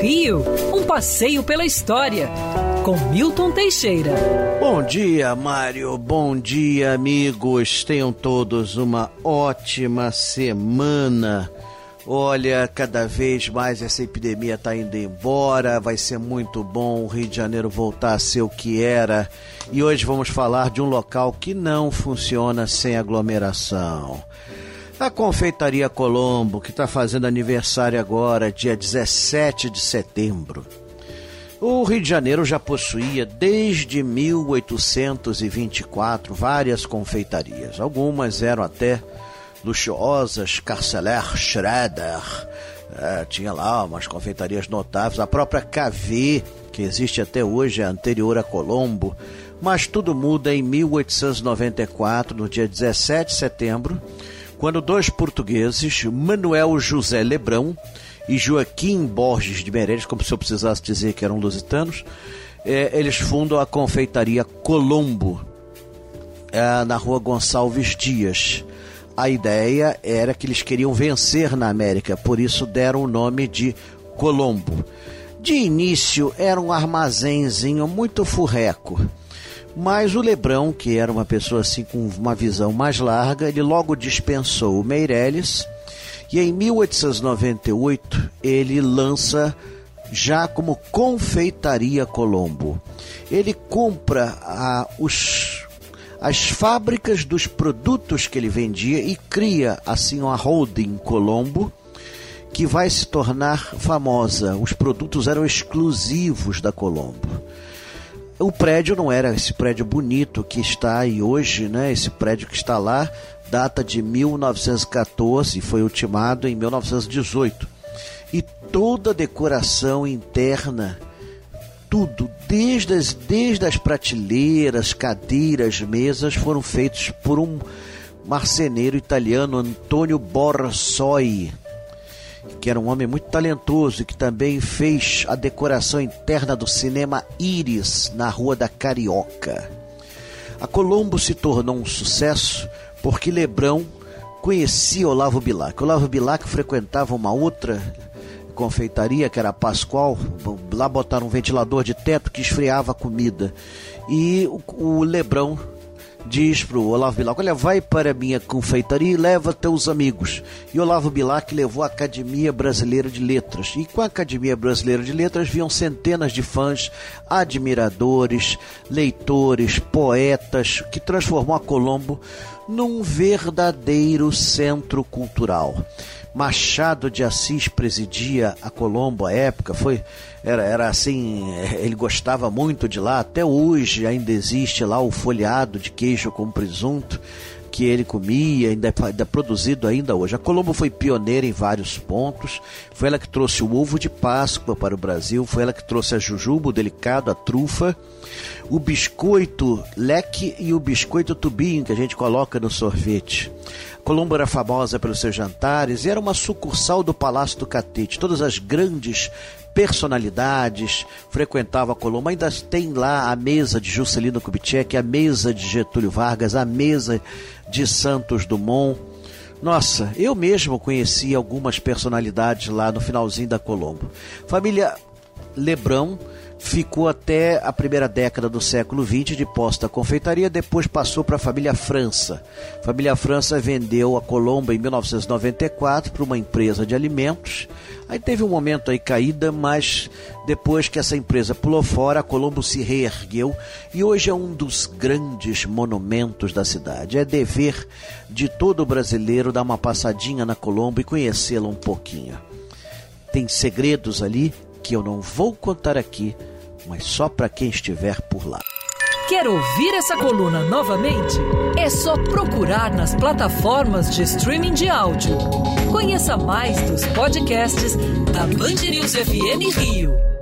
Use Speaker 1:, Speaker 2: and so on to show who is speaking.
Speaker 1: Rio, um passeio pela história, com Milton Teixeira.
Speaker 2: Bom dia, Mário. Bom dia, amigos. Tenham todos uma ótima semana. Olha, cada vez mais essa epidemia está indo embora, vai ser muito bom o Rio de Janeiro voltar a ser o que era. E hoje vamos falar de um local que não funciona sem aglomeração. A Confeitaria Colombo, que está fazendo aniversário agora, dia 17 de setembro. O Rio de Janeiro já possuía desde 1824 várias confeitarias. Algumas eram até luxuosas, Carceler, Schroeder, é, tinha lá umas confeitarias notáveis, a própria KV, que existe até hoje, é anterior a Colombo, mas tudo muda em 1894, no dia 17 de setembro, quando dois portugueses, Manuel José Lebrão e Joaquim Borges de Meirelles, como se eu precisasse dizer que eram lusitanos, é, eles fundam a confeitaria Colombo, é, na rua Gonçalves Dias. A ideia era que eles queriam vencer na América, por isso deram o nome de Colombo. De início era um armazenzinho muito furreco mas o Lebrão, que era uma pessoa assim com uma visão mais larga, ele logo dispensou o Meirelles e em 1898 ele lança já como Confeitaria Colombo. Ele compra a, os, as fábricas dos produtos que ele vendia e cria assim uma holding Colombo que vai se tornar famosa. Os produtos eram exclusivos da Colombo. O prédio não era esse prédio bonito que está aí hoje, né? Esse prédio que está lá data de 1914 e foi ultimado em 1918. E toda a decoração interna, tudo, desde as, desde as prateleiras, cadeiras, mesas, foram feitos por um marceneiro italiano, Antônio Borsoi que era um homem muito talentoso e que também fez a decoração interna do cinema Iris na Rua da Carioca. A Colombo se tornou um sucesso porque Lebrão conhecia Olavo Bilac. Olavo Bilac frequentava uma outra confeitaria, que era a Pascoal, lá botaram um ventilador de teto que esfriava a comida. E o, o Lebrão diz para o Olavo Bilac: Olha, vai para a minha confeitaria e leva teus amigos. E Olavo Bilac levou a Academia Brasileira de Letras. E com a Academia Brasileira de Letras viam centenas de fãs, admiradores, leitores, poetas, que transformou a Colombo num verdadeiro centro cultural. Machado de Assis presidia a Colombo à época, foi era, era assim, ele gostava muito de lá, até hoje ainda existe lá o folhado de queijo com presunto que ele comia, ainda é produzido ainda hoje. A Colombo foi pioneira em vários pontos, foi ela que trouxe o ovo de Páscoa para o Brasil, foi ela que trouxe a jujuba, o delicado, a trufa, o biscoito leque e o biscoito tubinho que a gente coloca no sorvete. Colombo era famosa pelos seus jantares e era uma sucursal do Palácio do Catete. Todas as grandes personalidades frequentavam a Colombo. Ainda tem lá a mesa de Juscelino Kubitschek, a mesa de Getúlio Vargas, a mesa de Santos Dumont. Nossa, eu mesmo conheci algumas personalidades lá no finalzinho da Colombo. Família Lebrão ficou até a primeira década do século XX de posta confeitaria, depois passou para a família França. A família França vendeu a Colombo em 1994 para uma empresa de alimentos. Aí teve um momento aí caída, mas depois que essa empresa pulou fora, a Colombo se reergueu e hoje é um dos grandes monumentos da cidade. É dever de todo brasileiro dar uma passadinha na Colombo e conhecê-la um pouquinho. Tem segredos ali que eu não vou contar aqui, mas só para quem estiver por lá.
Speaker 1: Quer ouvir essa coluna novamente? É só procurar nas plataformas de streaming de áudio. Conheça mais dos podcasts da Band News FM Rio.